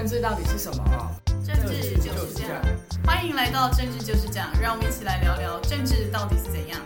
政治到底是什么？政治就是这样。欢迎来到政治就是这样，让我们一起来聊聊政治到底是怎样。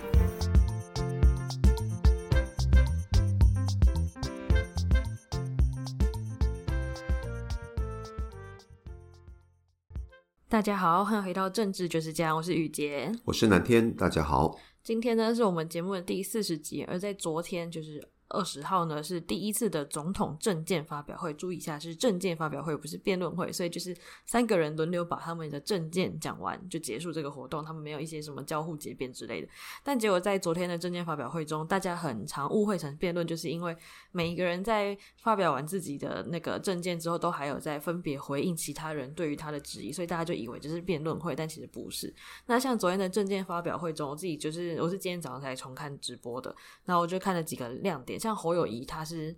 大家好，欢迎回到政治就是这样，我是雨洁，我是南天，大家好。今天呢是我们节目的第四十集，而在昨天就是。二十号呢是第一次的总统政见发表会，注意一下是政见发表会，不是辩论会，所以就是三个人轮流把他们的政见讲完就结束这个活动，他们没有一些什么交互结辩之类的。但结果在昨天的政见发表会中，大家很常误会成辩论，就是因为每一个人在发表完自己的那个政见之后，都还有在分别回应其他人对于他的质疑，所以大家就以为这是辩论会，但其实不是。那像昨天的政见发表会中，我自己就是我是今天早上才重看直播的，然后我就看了几个亮点。像侯友谊，他是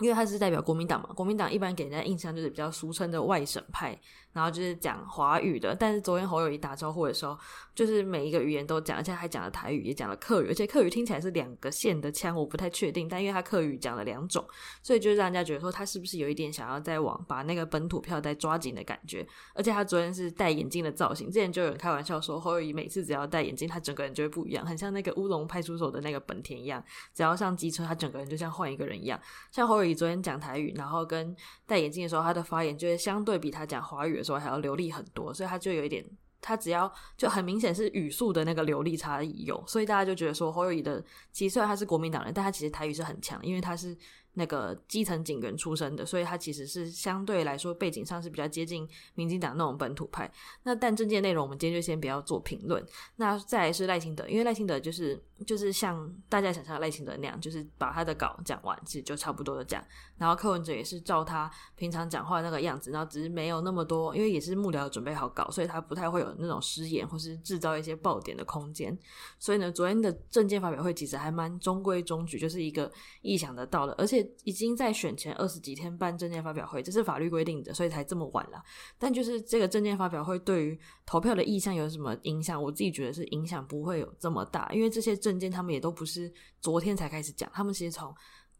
因为他是代表国民党嘛，国民党一般给人家印象就是比较俗称的外省派。然后就是讲华语的，但是昨天侯友宜打招呼的时候，就是每一个语言都讲，而且还讲了台语，也讲了客语，而且客语听起来是两个县的腔，我不太确定，但因为他客语讲了两种，所以就让人家觉得说他是不是有一点想要再往把那个本土票再抓紧的感觉。而且他昨天是戴眼镜的造型，之前就有人开玩笑说侯友宜每次只要戴眼镜，他整个人就会不一样，很像那个乌龙派出所的那个本田一样，只要上机车，他整个人就像换一个人一样。像侯友宜昨天讲台语，然后跟戴眼镜的时候，他的发言就会相对比他讲华语的时候还要流利很多，所以他就有一点，他只要就很明显是语速的那个流利差异有，所以大家就觉得说侯友宜的，其实虽然他是国民党人，但他其实台语是很强，因为他是。那个基层警员出身的，所以他其实是相对来说背景上是比较接近民进党那种本土派。那但政见内容，我们今天就先不要做评论。那再来是赖清德，因为赖清德就是就是像大家想象赖清德那样，就是把他的稿讲完，其实就差不多的讲。然后柯文哲也是照他平常讲话那个样子，然后只是没有那么多，因为也是幕僚准备好稿，所以他不太会有那种失言或是制造一些爆点的空间。所以呢，昨天的政见发表会其实还蛮中规中矩，就是一个意想得到的，而且。已经在选前二十几天办证件发表会，这是法律规定的，所以才这么晚了。但就是这个证件发表会对于投票的意向有什么影响？我自己觉得是影响不会有这么大，因为这些证件他们也都不是昨天才开始讲，他们其实从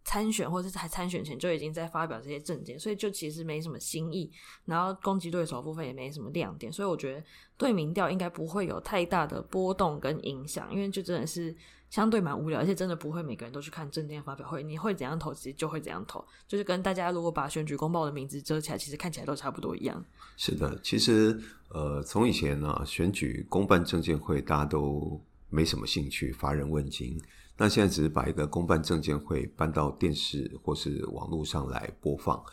参选或者是才参选前就已经在发表这些证件，所以就其实没什么新意。然后攻击对手部分也没什么亮点，所以我觉得对民调应该不会有太大的波动跟影响，因为就真的是。相对蛮无聊，而且真的不会每个人都去看政见发表会。你会怎样投，其实就会怎样投，就是跟大家如果把选举公报的名字遮起来，其实看起来都差不多一样。是的，其实呃，从以前呢、啊，选举公办政见会大家都没什么兴趣，乏人问津。那现在只是把一个公办政见会搬到电视或是网络上来播放。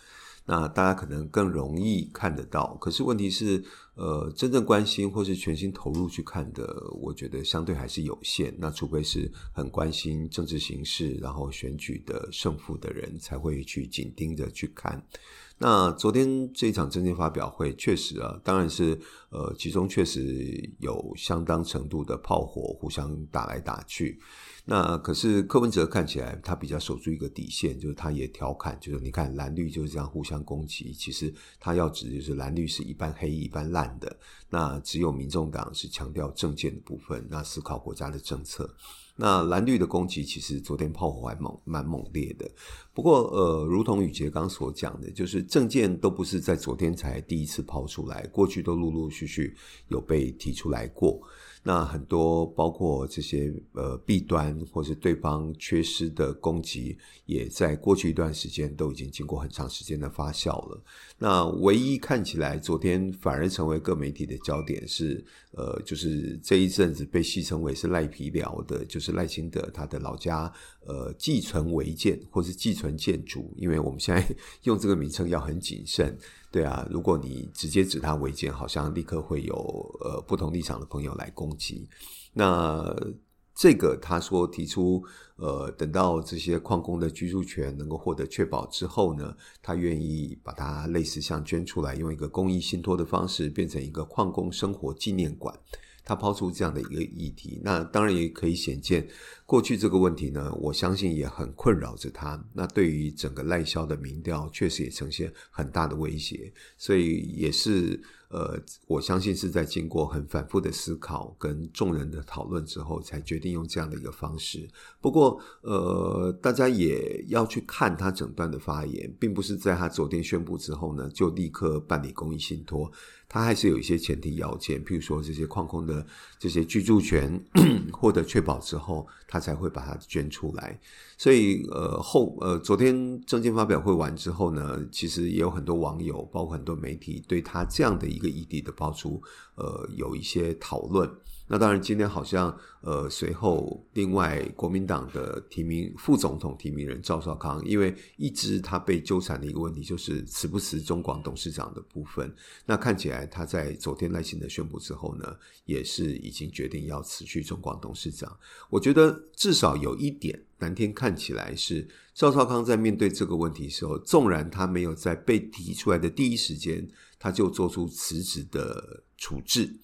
那大家可能更容易看得到，可是问题是，呃，真正关心或是全心投入去看的，我觉得相对还是有限。那除非是很关心政治形势，然后选举的胜负的人，才会去紧盯着去看。那昨天这场政见发表会，确实啊，当然是，呃，其中确实有相当程度的炮火互相打来打去。那可是柯文哲看起来他比较守住一个底线，就是他也调侃，就是你看蓝绿就是这样互相攻击，其实他要指的就是蓝绿是一般黑一般烂的，那只有民众党是强调政见的部分，那思考国家的政策。那蓝绿的攻击其实昨天炮火还猛蛮猛烈的，不过呃，如同宇杰刚所讲的，就是政见都不是在昨天才第一次抛出来，过去都陆陆续续有被提出来过。那很多包括这些呃弊端或是对方缺失的攻击，也在过去一段时间都已经经过很长时间的发酵了。那唯一看起来昨天反而成为各媒体的焦点是，呃，就是这一阵子被戏称为是赖皮寮的，就是赖清德他的老家，呃，寄存违建或是寄存建筑，因为我们现在 用这个名称要很谨慎。对啊，如果你直接指他违建，好像立刻会有呃不同立场的朋友来攻击。那这个他说提出，呃，等到这些矿工的居住权能够获得确保之后呢，他愿意把它类似像捐出来，用一个公益信托的方式，变成一个矿工生活纪念馆。他抛出这样的一个议题，那当然也可以显见，过去这个问题呢，我相信也很困扰着他。那对于整个赖萧的民调，确实也呈现很大的威胁，所以也是。呃，我相信是在经过很反复的思考跟众人的讨论之后，才决定用这样的一个方式。不过，呃，大家也要去看他整段的发言，并不是在他昨天宣布之后呢，就立刻办理公益信托。他还是有一些前提要件，譬如说这些矿工的这些居住权 获得确保之后，他才会把它捐出来。所以，呃，后呃，昨天政见发表会完之后呢，其实也有很多网友，包括很多媒体，对他这样的一个异地的爆出，呃，有一些讨论。那当然，今天好像呃，随后另外国民党的提名副总统提名人赵少康，因为一直他被纠缠的一个问题就是辞不辞中广董事长的部分。那看起来他在昨天赖清德宣布之后呢，也是已经决定要辞去中广董事长。我觉得至少有一点，蓝天看起来是赵少康在面对这个问题的时候，纵然他没有在被提出来的第一时间他就做出辞职的处置。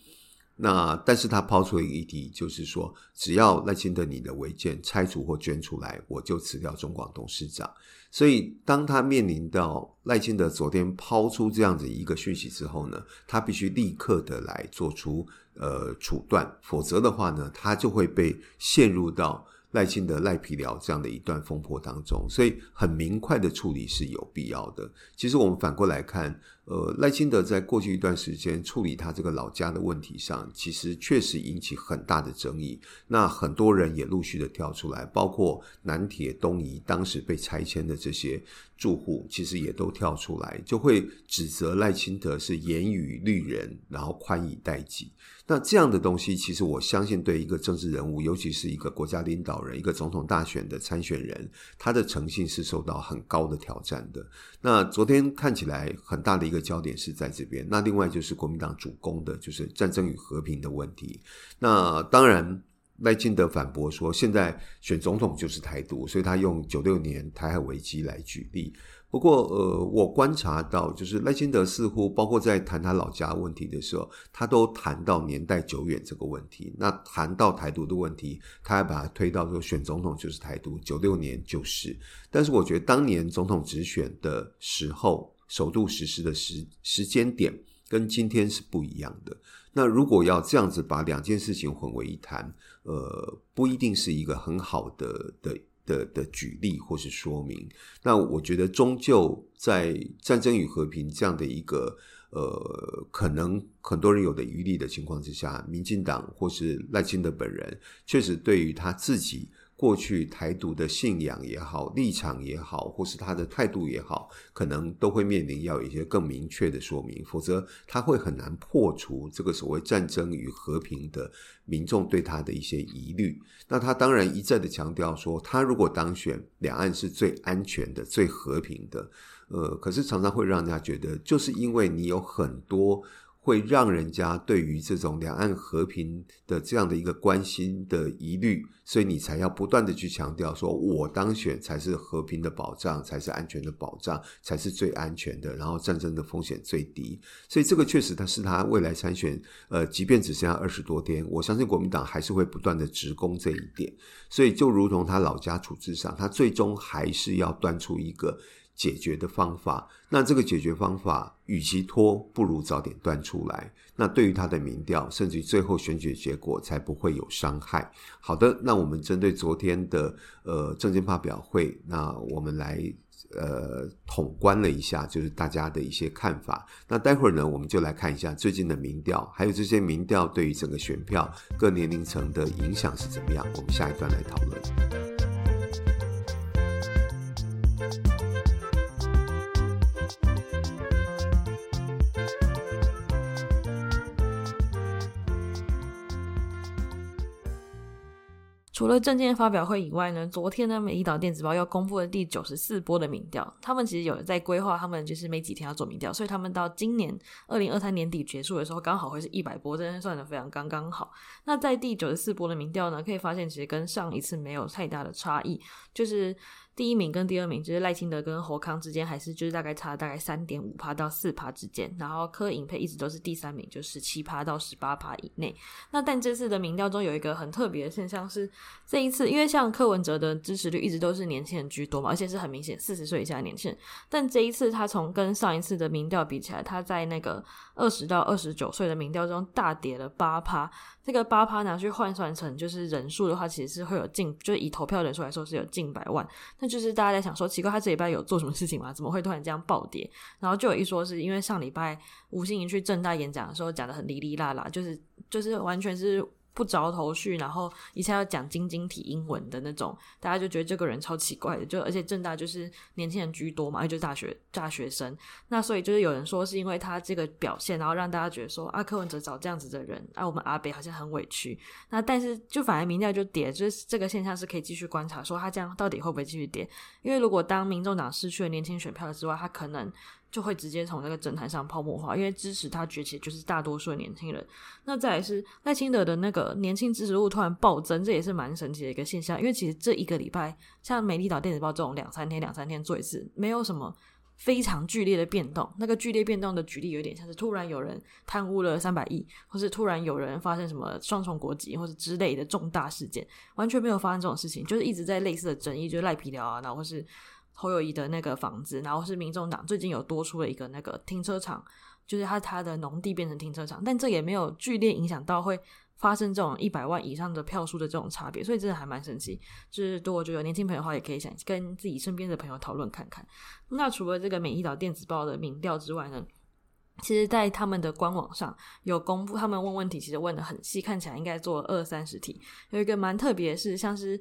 那但是他抛出了一个议题，就是说，只要赖清德你的违建拆除或捐出来，我就辞掉中广董事长。所以当他面临到赖清德昨天抛出这样子一个讯息之后呢，他必须立刻的来做出呃处断，否则的话呢，他就会被陷入到。赖清德、赖皮聊这样的一段风波当中，所以很明快的处理是有必要的。其实我们反过来看，呃，赖清德在过去一段时间处理他这个老家的问题上，其实确实引起很大的争议。那很多人也陆续的跳出来，包括南铁东移当时被拆迁的这些住户，其实也都跳出来，就会指责赖清德是严以律人，然后宽以待己。那这样的东西，其实我相信，对一个政治人物，尤其是一个国家领导人、一个总统大选的参选人，他的诚信是受到很高的挑战的。那昨天看起来很大的一个焦点是在这边。那另外就是国民党主攻的，就是战争与和平的问题。那当然，赖清德反驳说，现在选总统就是台独，所以他用九六年台海危机来举例。不过，呃，我观察到，就是赖清德似乎包括在谈他老家问题的时候，他都谈到年代久远这个问题。那谈到台独的问题，他还把它推到说选总统就是台独，九六年就是。但是，我觉得当年总统直选的时候，首度实施的时时间点跟今天是不一样的。那如果要这样子把两件事情混为一谈，呃，不一定是一个很好的的。的的举例或是说明，那我觉得终究在战争与和平这样的一个呃，可能很多人有的余力的情况之下，民进党或是赖清德本人，确实对于他自己。过去台独的信仰也好，立场也好，或是他的态度也好，可能都会面临要有一些更明确的说明，否则他会很难破除这个所谓战争与和平的民众对他的一些疑虑。那他当然一再的强调说，他如果当选，两岸是最安全的、最和平的。呃，可是常常会让人家觉得，就是因为你有很多。会让人家对于这种两岸和平的这样的一个关心的疑虑，所以你才要不断的去强调说，我当选才是和平的保障，才是安全的保障，才是最安全的，然后战争的风险最低。所以这个确实他是他未来参选，呃，即便只剩下二十多天，我相信国民党还是会不断的直攻这一点。所以就如同他老家处置上，他最终还是要端出一个。解决的方法，那这个解决方法，与其拖，不如早点端出来。那对于他的民调，甚至于最后选举结果，才不会有伤害。好的，那我们针对昨天的呃政见发表会，那我们来呃统观了一下，就是大家的一些看法。那待会儿呢，我们就来看一下最近的民调，还有这些民调对于整个选票各年龄层的影响是怎么样。我们下一段来讨论。除了证件发表会以外呢，昨天呢，美丽岛电子报要公布了第九十四波的民调。他们其实有在规划，他们就是没几天要做民调，所以他们到今年二零二三年底结束的时候，刚好会是一百波，真算的非常刚刚好。那在第九十四波的民调呢，可以发现其实跟上一次没有太大的差异，就是。第一名跟第二名就是赖清德跟侯康之间还是就是大概差大概三点五趴到四趴之间，然后柯影配一直都是第三名，就十七趴到十八趴以内。那但这次的民调中有一个很特别的现象是，这一次因为像柯文哲的支持率一直都是年轻人居多嘛，而且是很明显四十岁以下的年轻人，但这一次他从跟上一次的民调比起来，他在那个二十到二十九岁的民调中大跌了八趴。这个八趴拿去换算成就是人数的话，其实是会有近，就是以投票人数来说是有近百万。那就是大家在想说，奇怪，他这礼拜有做什么事情吗？怎么会突然这样暴跌？然后就有一说是因为上礼拜吴欣盈去正大演讲的时候讲的很哩哩啦啦，就是就是完全是。不着头绪，然后一下要讲晶晶体英文的那种，大家就觉得这个人超奇怪的。就而且正大就是年轻人居多嘛，也就是大学大学生。那所以就是有人说是因为他这个表现，然后让大家觉得说啊，柯文哲找这样子的人，啊，我们阿北好像很委屈。那但是就反而民调就跌，就是这个现象是可以继续观察，说他这样到底会不会继续跌？因为如果当民众党失去了年轻选票之外，他可能。就会直接从那个政坛上泡沫化，因为支持他崛起就是大多数的年轻人。那再来是赖清德的那个年轻支持度突然暴增，这也是蛮神奇的一个现象。因为其实这一个礼拜，像美丽岛电子报这种两三天两三天做一次，没有什么非常剧烈的变动。那个剧烈变动的举例有点像是突然有人贪污了三百亿，或是突然有人发生什么双重国籍或者之类的重大事件，完全没有发生这种事情，就是一直在类似的争议，就是赖皮聊啊，然后或是。侯友谊的那个房子，然后是民众党最近有多出了一个那个停车场，就是他他的农地变成停车场，但这也没有剧烈影响到会发生这种一百万以上的票数的这种差别，所以真的还蛮神奇。就是如果就有年轻朋友的话，也可以想跟自己身边的朋友讨论看看。那除了这个美丽岛电子报的民调之外呢，其实在他们的官网上有公布，他们问问题其实问得很细，看起来应该做二三十题。有一个蛮特别的是，像是。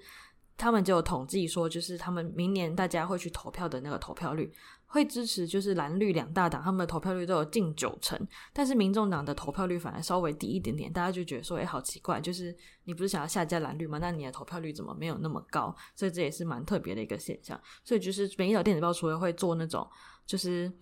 他们就有统计说，就是他们明年大家会去投票的那个投票率，会支持就是蓝绿两大党，他们的投票率都有近九成，但是民众党的投票率反而稍微低一点点，大家就觉得说，哎，好奇怪，就是你不是想要下架蓝绿吗？那你的投票率怎么没有那么高？所以这也是蛮特别的一个现象。所以就是美丽岛电子报除了会做那种就是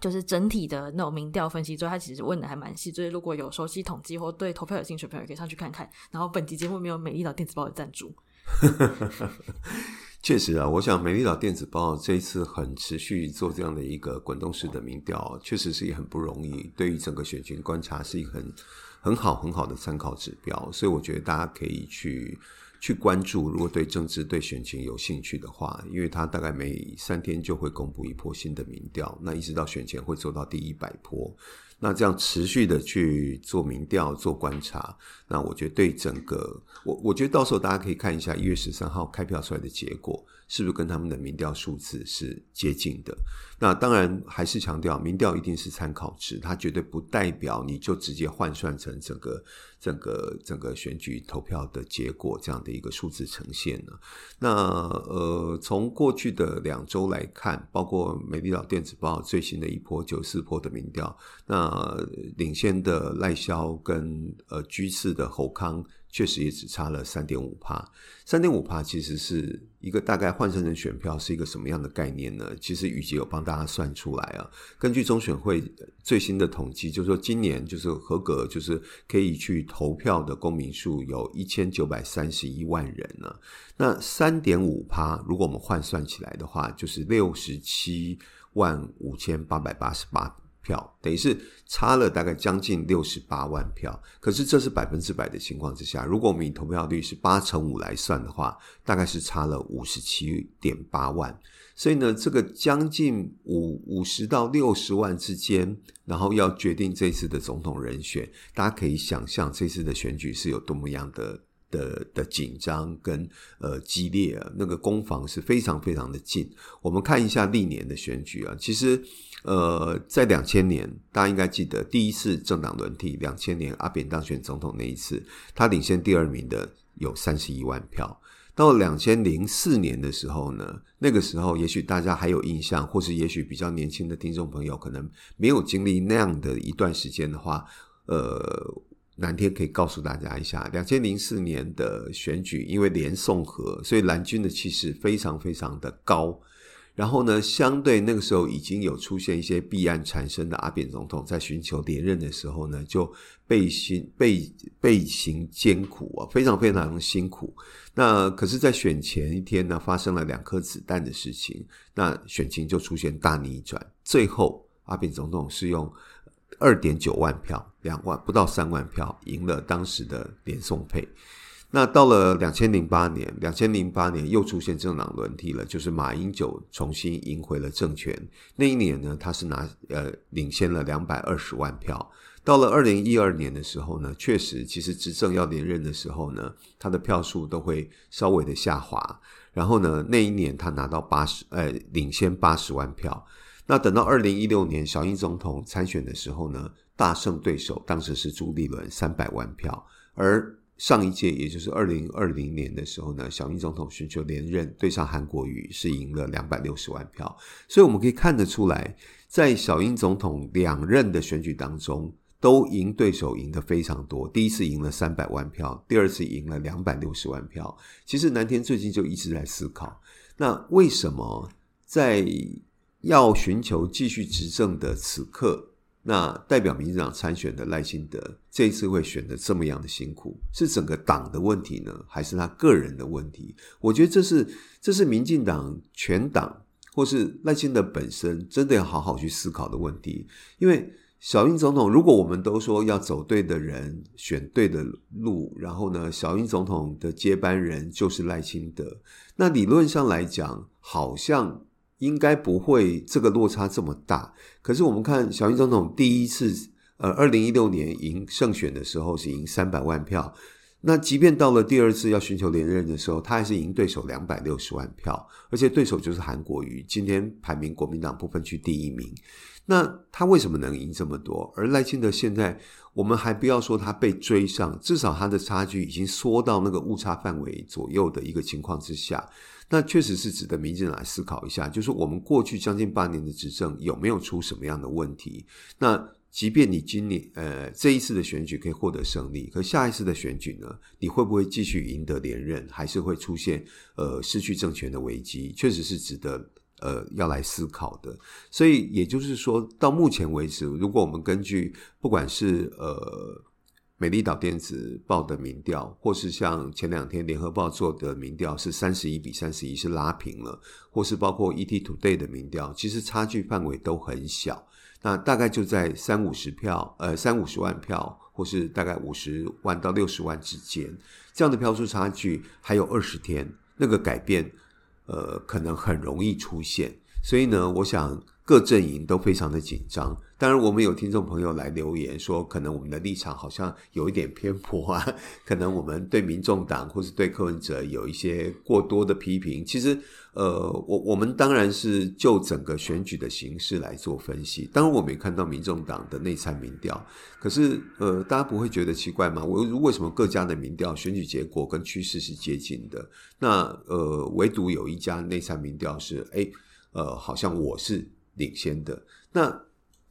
就是整体的那种民调分析之外，他其实问的还蛮细，所以如果有熟悉统计或对投票有兴趣的朋友，可以上去看看。然后本集节目没有美丽岛电子报的赞助。确实啊，我想美丽岛电子报这一次很持续做这样的一个滚动式的民调，确实是也很不容易。对于整个选情观察，是一个很很好很好的参考指标。所以我觉得大家可以去去关注，如果对政治对选情有兴趣的话，因为它大概每三天就会公布一波新的民调，那一直到选前会做到第一百波。那这样持续的去做民调、做观察，那我觉得对整个我，我觉得到时候大家可以看一下一月十三号开票出来的结果，是不是跟他们的民调数字是接近的？那当然还是强调，民调一定是参考值，它绝对不代表你就直接换算成整个。整个整个选举投票的结果，这样的一个数字呈现呢？那呃，从过去的两周来看，包括美丽岛电子报最新的一波九四波的民调，那领先的赖萧跟呃居次的侯康。确实也只差了三点五帕，三点五帕其实是一个大概换算成选票是一个什么样的概念呢？其实雨杰有帮大家算出来啊。根据中选会最新的统计，就是说今年就是合格，就是可以去投票的公民数有一千九百三十一万人呢。那三点五趴，如果我们换算起来的话，就是六十七万五千八百八十八。票等于是差了大概将近六十八万票，可是这是百分之百的情况之下，如果我们以投票率是八成五来算的话，大概是差了五十七点八万。所以呢，这个将近五五十到六十万之间，然后要决定这次的总统人选，大家可以想象这次的选举是有多么样的的的紧张跟呃激烈啊，那个攻防是非常非常的近。我们看一下历年的选举啊，其实。呃，在两千年，大家应该记得第一次政党轮替，两千年阿扁当选总统那一次，他领先第二名的有三十一万票。到两千零四年的时候呢，那个时候也许大家还有印象，或是也许比较年轻的听众朋友可能没有经历那样的一段时间的话，呃，南天可以告诉大家一下，两千零四年的选举，因为连宋合，所以蓝军的气势非常非常的高。然后呢，相对那个时候已经有出现一些弊案缠身的阿扁总统，在寻求连任的时候呢，就背行背背行艰苦啊，非常非常辛苦。那可是，在选前一天呢，发生了两颗子弹的事情，那选情就出现大逆转。最后，阿扁总统是用二点九万票，两万不到三万票赢了当时的连宋配。那到了两千零八年，两千零八年又出现政党轮替了，就是马英九重新赢回了政权。那一年呢，他是拿呃领先了两百二十万票。到了二零一二年的时候呢，确实其实执政要连任的时候呢，他的票数都会稍微的下滑。然后呢，那一年他拿到八十呃领先八十万票。那等到二零一六年小英总统参选的时候呢，大胜对手，当时是朱立伦三百万票，而上一届，也就是二零二零年的时候呢，小英总统寻求连任，对上韩国瑜是赢了两百六十万票。所以我们可以看得出来，在小英总统两任的选举当中，都赢对手赢得非常多。第一次赢了三百万票，第二次赢了两百六十万票。其实南天最近就一直在思考，那为什么在要寻求继续执政的此刻，那代表民进党参选的赖清德这一次会选得这么样的辛苦，是整个党的问题呢，还是他个人的问题？我觉得这是这是民进党全党或是赖清德本身真的要好好去思考的问题。因为小英总统，如果我们都说要走对的人，选对的路，然后呢，小英总统的接班人就是赖清德，那理论上来讲，好像。应该不会这个落差这么大，可是我们看小英总统第一次，呃，二零一六年赢胜选的时候是赢三百万票，那即便到了第二次要寻求连任的时候，他还是赢对手两百六十万票，而且对手就是韩国瑜，今天排名国民党部分区第一名，那他为什么能赢这么多？而赖清德现在，我们还不要说他被追上，至少他的差距已经缩到那个误差范围左右的一个情况之下。那确实是值得民进来思考一下，就是我们过去将近八年的执政有没有出什么样的问题？那即便你今年呃这一次的选举可以获得胜利，可下一次的选举呢，你会不会继续赢得连任，还是会出现呃失去政权的危机？确实是值得呃要来思考的。所以也就是说，到目前为止，如果我们根据不管是呃。美丽岛电子报的民调，或是像前两天联合报做的民调，是三十一比三十一，是拉平了；或是包括 ET Today 的民调，其实差距范围都很小，那大概就在三五十票，呃，三五十万票，或是大概五十万到六十万之间，这样的票数差距还有二十天，那个改变，呃，可能很容易出现。所以呢，我想。各阵营都非常的紧张，当然我们有听众朋友来留言说，可能我们的立场好像有一点偏颇啊，可能我们对民众党或是对柯文哲有一些过多的批评。其实，呃，我我们当然是就整个选举的形式来做分析。当然，我们也看到民众党的内参民调，可是，呃，大家不会觉得奇怪吗？我为什么各家的民调选举结果跟趋势是接近的？那呃，唯独有一家内参民调是，诶，呃，好像我是。领先的，那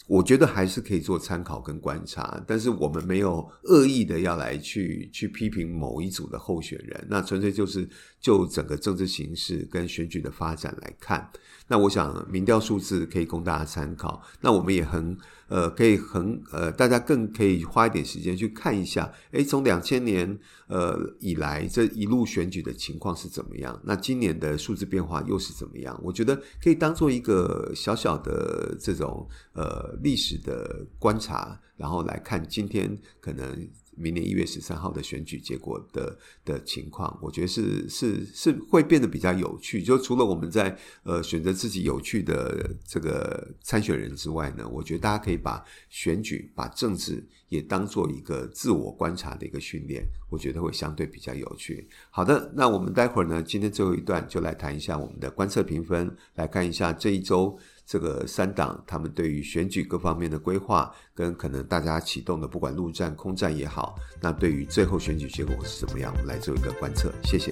我觉得还是可以做参考跟观察，但是我们没有恶意的要来去去批评某一组的候选人，那纯粹就是就整个政治形势跟选举的发展来看，那我想民调数字可以供大家参考，那我们也很。呃，可以很呃，大家更可以花一点时间去看一下，诶，从两千年呃以来这一路选举的情况是怎么样？那今年的数字变化又是怎么样？我觉得可以当做一个小小的这种呃历史的观察，然后来看今天可能。明年一月十三号的选举结果的的情况，我觉得是是是会变得比较有趣。就除了我们在呃选择自己有趣的这个参选人之外呢，我觉得大家可以把选举、把政治也当做一个自我观察的一个训练，我觉得会相对比较有趣。好的，那我们待会儿呢，今天最后一段就来谈一下我们的观测评分，来看一下这一周。这个三党他们对于选举各方面的规划，跟可能大家启动的不管陆战、空战也好，那对于最后选举结果是怎么样，我们来做一个观测。谢谢。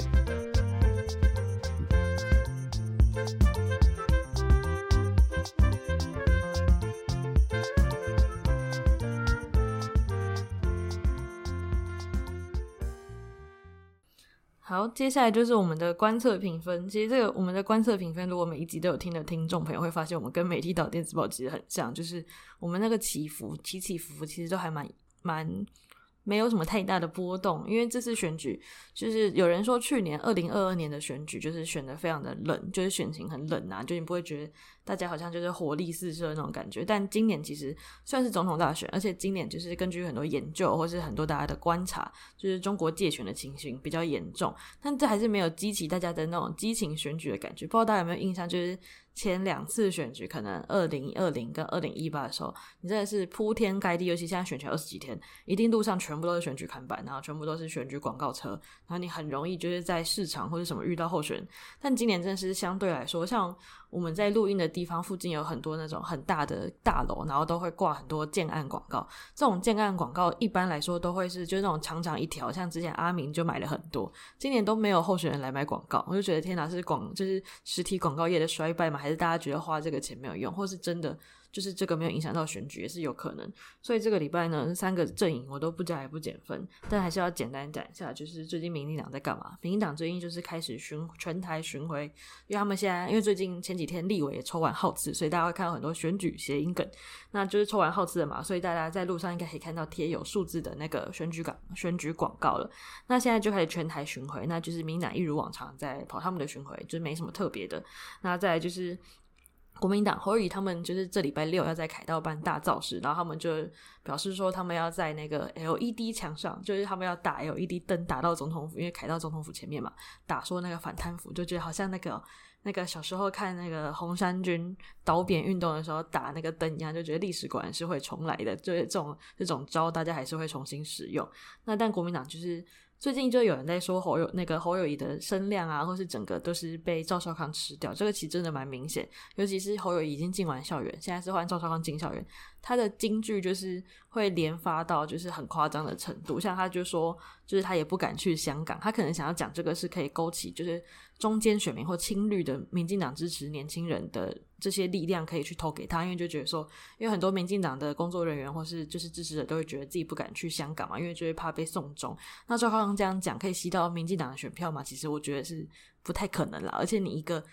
好，接下来就是我们的观测评分。其实这个我们的观测评分，如果每一集都有听的听众朋友会发现，我们跟媒体岛电子报其实很像，就是我们那个起伏起起伏伏，其实都还蛮蛮。没有什么太大的波动，因为这次选举就是有人说去年二零二二年的选举就是选的非常的冷，就是选情很冷啊，就你不会觉得大家好像就是活力四射那种感觉。但今年其实算是总统大选，而且今年就是根据很多研究或是很多大家的观察，就是中国介权的情形比较严重，但这还是没有激起大家的那种激情选举的感觉。不知道大家有没有印象，就是。前两次选举，可能二零二零跟二零一八的时候，你真的是铺天盖地，尤其现在选举二十几天，一定路上全部都是选举看板，然后全部都是选举广告车，然后你很容易就是在市场或者什么遇到候选人。但今年真的是相对来说，像。我们在录音的地方附近有很多那种很大的大楼，然后都会挂很多建案广告。这种建案广告一般来说都会是就是那种长长一条，像之前阿明就买了很多。今年都没有候选人来买广告，我就觉得天哪，是广就是实体广告业的衰败吗？还是大家觉得花这个钱没有用，或是真的？就是这个没有影响到选举也是有可能，所以这个礼拜呢，三个阵营我都不加也不减分，但还是要简单讲一下，就是最近民进党在干嘛？民进党最近就是开始巡全台巡回，因为他们现在因为最近前几天立委也抽完号次，所以大家会看到很多选举谐音梗，那就是抽完号次了嘛，所以大家在路上应该可以看到贴有数字的那个选举广选举广告了。那现在就开始全台巡回，那就是民进党一如往常在跑他们的巡回，就是没什么特别的。那再就是。国民党侯友他们就是这礼拜六要在凯道办大造势，然后他们就表示说他们要在那个 LED 墙上，就是他们要打 LED 灯打到总统府，因为凯道总统府前面嘛，打说那个反贪腐，就觉得好像那个那个小时候看那个红衫军倒扁运动的时候打那个灯一样，就觉得历史果然是会重来的，就是这种这种招大家还是会重新使用。那但国民党就是。最近就有人在说侯友那个侯友宜的声量啊，或是整个都是被赵少康吃掉，这个其实真的蛮明显。尤其是侯友宜已经进完校园，现在是换赵少康进校园，他的金句就是会连发到就是很夸张的程度。像他就说，就是他也不敢去香港，他可能想要讲这个是可以勾起就是中间选民或亲绿的民进党支持年轻人的。这些力量可以去投给他，因为就觉得说，因为很多民进党的工作人员或是就是支持者都会觉得自己不敢去香港嘛，因为就会怕被送终。那赵少康这样讲可以吸到民进党的选票嘛？其实我觉得是不太可能了。而且你一个，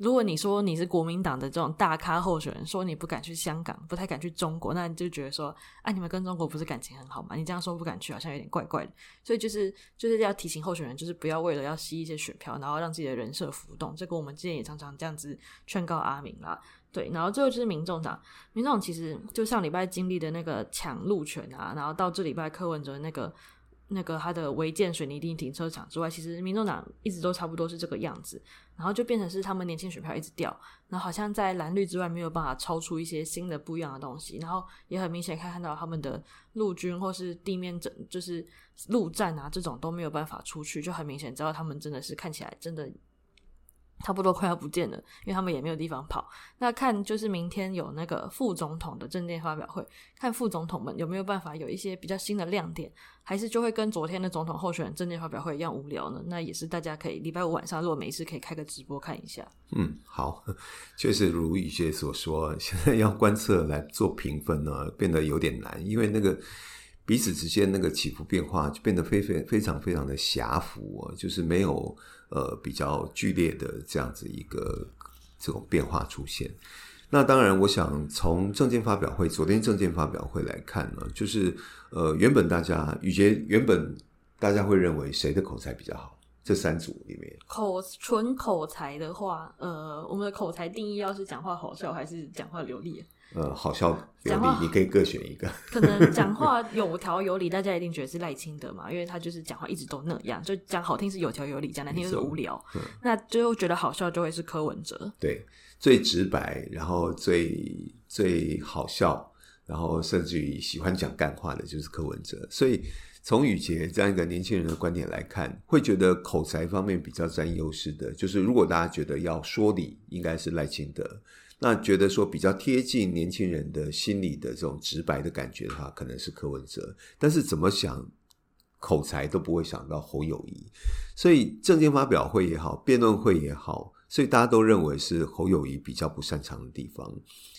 如果你说你是国民党的这种大咖候选人，说你不敢去香港，不太敢去中国，那你就觉得说，啊，你们跟中国不是感情很好吗？你这样说不敢去，好像有点怪怪的。所以就是就是要提醒候选人，就是不要为了要吸一些选票，然后让自己的人设浮动。这个我们之前也常常这样子劝告阿明啦。对，然后最后就是民众党，民众其实就上礼拜经历的那个抢路权啊，然后到这礼拜柯文哲那个那个他的违建水泥地停车场之外，其实民众党一直都差不多是这个样子，然后就变成是他们年轻选票一直掉，然后好像在蓝绿之外没有办法超出一些新的不一样的东西，然后也很明显可以看到他们的陆军或是地面整就是陆战啊这种都没有办法出去，就很明显知道他们真的是看起来真的。差不多快要不见了，因为他们也没有地方跑。那看就是明天有那个副总统的政见发表会，看副总统们有没有办法有一些比较新的亮点，还是就会跟昨天的总统候选人政见发表会一样无聊呢？那也是大家可以礼拜五晚上如果没事可以开个直播看一下。嗯，好，确实如雨姐所说，现在要观测来做评分呢，变得有点难，因为那个彼此之间那个起伏变化就变得非非非常非常的狭幅，就是没有。呃，比较剧烈的这样子一个这种变化出现。那当然，我想从证件发表会，昨天证件发表会来看呢，就是呃，原本大家宇杰原本大家会认为谁的口才比较好？这三组里面，口纯口才的话，呃，我们的口才定义要是讲话好笑还是讲话流利？呃，好笑有理，你可以各选一个。可能 讲话有条有理，大家一定觉得是赖清德嘛，因为他就是讲话一直都那样，就讲好听是有条有理，讲难听就是无聊。嗯、那最后觉得好笑就会是柯文哲，对，最直白，然后最最好笑，然后甚至于喜欢讲干话的就是柯文哲。所以从雨洁这样一个年轻人的观点来看，会觉得口才方面比较占优势的，就是如果大家觉得要说理，应该是赖清德。那觉得说比较贴近年轻人的心理的这种直白的感觉的话，可能是柯文哲。但是怎么想口才都不会想到侯友谊，所以政见发表会也好，辩论会也好，所以大家都认为是侯友谊比较不擅长的地方。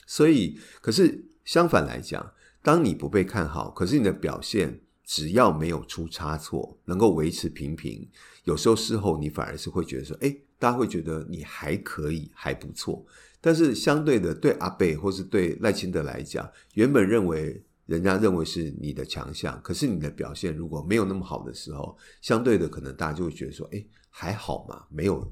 所以，可是相反来讲，当你不被看好，可是你的表现只要没有出差错，能够维持平平，有时候事后你反而是会觉得说，哎，大家会觉得你还可以，还不错。但是相对的，对阿贝或是对赖清德来讲，原本认为人家认为是你的强项，可是你的表现如果没有那么好的时候，相对的可能大家就会觉得说，哎，还好嘛，没有。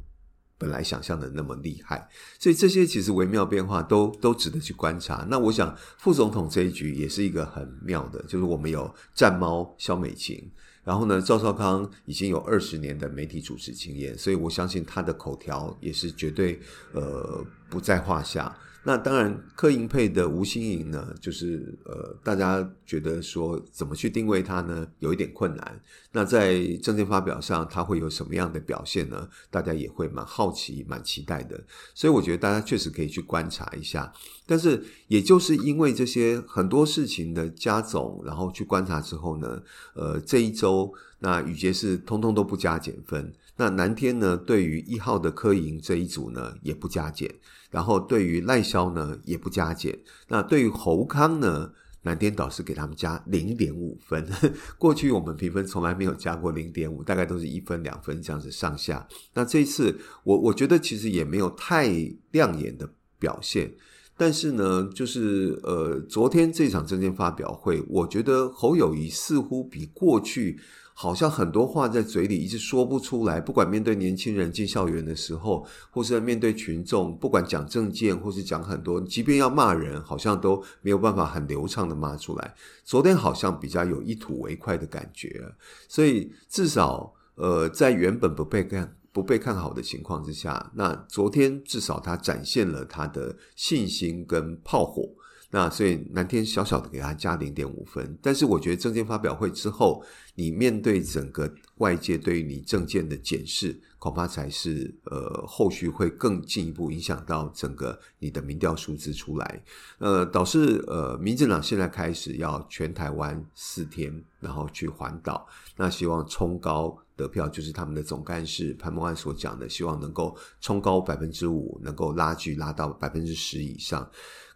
本来想象的那么厉害，所以这些其实微妙变化都都值得去观察。那我想副总统这一局也是一个很妙的，就是我们有战猫萧美琴，然后呢，赵少康已经有二十年的媒体主持经验，所以我相信他的口条也是绝对呃不在话下。那当然，柯银配的吴欣盈呢，就是呃，大家觉得说怎么去定位他呢，有一点困难。那在政见发表上，他会有什么样的表现呢？大家也会蛮好奇、蛮期待的。所以我觉得大家确实可以去观察一下。但是，也就是因为这些很多事情的加总，然后去观察之后呢，呃，这一周那宇捷是通通都不加减分。那南天呢，对于一号的柯银这一组呢，也不加减。然后对于赖萧呢也不加减，那对于侯康呢，南天导师给他们加零点五分。过去我们评分从来没有加过零点五，大概都是一分两分这样子上下。那这一次我我觉得其实也没有太亮眼的表现，但是呢，就是呃昨天这场政见发表会，我觉得侯友谊似乎比过去。好像很多话在嘴里一直说不出来，不管面对年轻人进校园的时候，或是面对群众，不管讲政见或是讲很多，即便要骂人，好像都没有办法很流畅的骂出来。昨天好像比较有一吐为快的感觉，所以至少呃，在原本不被看不被看好的情况之下，那昨天至少他展现了他的信心跟炮火。那所以南天小小的给他加零点五分，但是我觉得政见发表会之后，你面对整个外界对于你政见的检视，恐怕才是呃后续会更进一步影响到整个你的民调数字出来，呃导致呃民进党现在开始要全台湾四天，然后去环岛，那希望冲高得票，就是他们的总干事潘孟安所讲的，希望能够冲高百分之五，能够拉距拉到百分之十以上。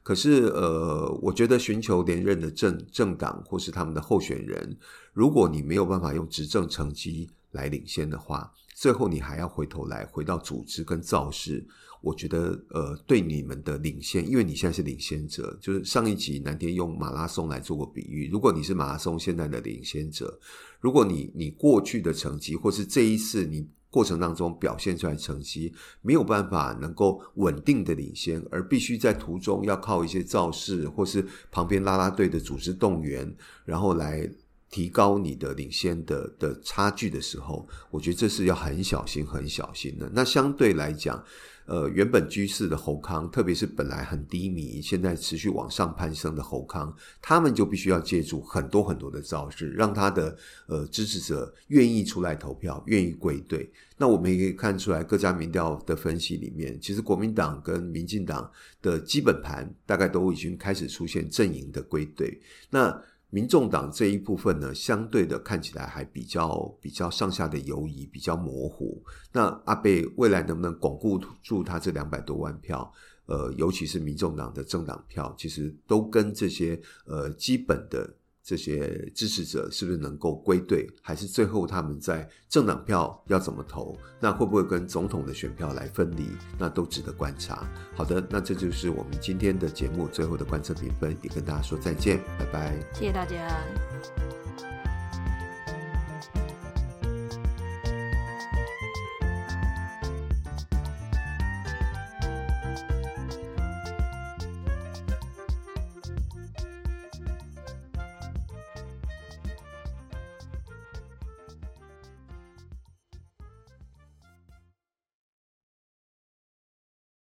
可是，呃，我觉得寻求连任的政政党或是他们的候选人，如果你没有办法用执政成绩来领先的话，最后你还要回头来回到组织跟造势。我觉得，呃，对你们的领先，因为你现在是领先者，就是上一集南天用马拉松来做过比喻。如果你是马拉松现在的领先者，如果你你过去的成绩，或是这一次你。过程当中表现出来成绩没有办法能够稳定的领先，而必须在途中要靠一些造势或是旁边拉拉队的组织动员，然后来提高你的领先的的差距的时候，我觉得这是要很小心、很小心的。那相对来讲。呃，原本居士的侯康，特别是本来很低迷，现在持续往上攀升的侯康，他们就必须要借助很多很多的造势，让他的呃支持者愿意出来投票，愿意归队。那我们也可以看出来，各家民调的分析里面，其实国民党跟民进党的基本盘大概都已经开始出现阵营的归队。那民众党这一部分呢，相对的看起来还比较比较上下的游移，比较模糊。那阿贝未来能不能巩固住他这两百多万票？呃，尤其是民众党的政党票，其实都跟这些呃基本的。这些支持者是不是能够归队，还是最后他们在政党票要怎么投？那会不会跟总统的选票来分离？那都值得观察。好的，那这就是我们今天的节目最后的观测评分，也跟大家说再见，拜拜，谢谢大家。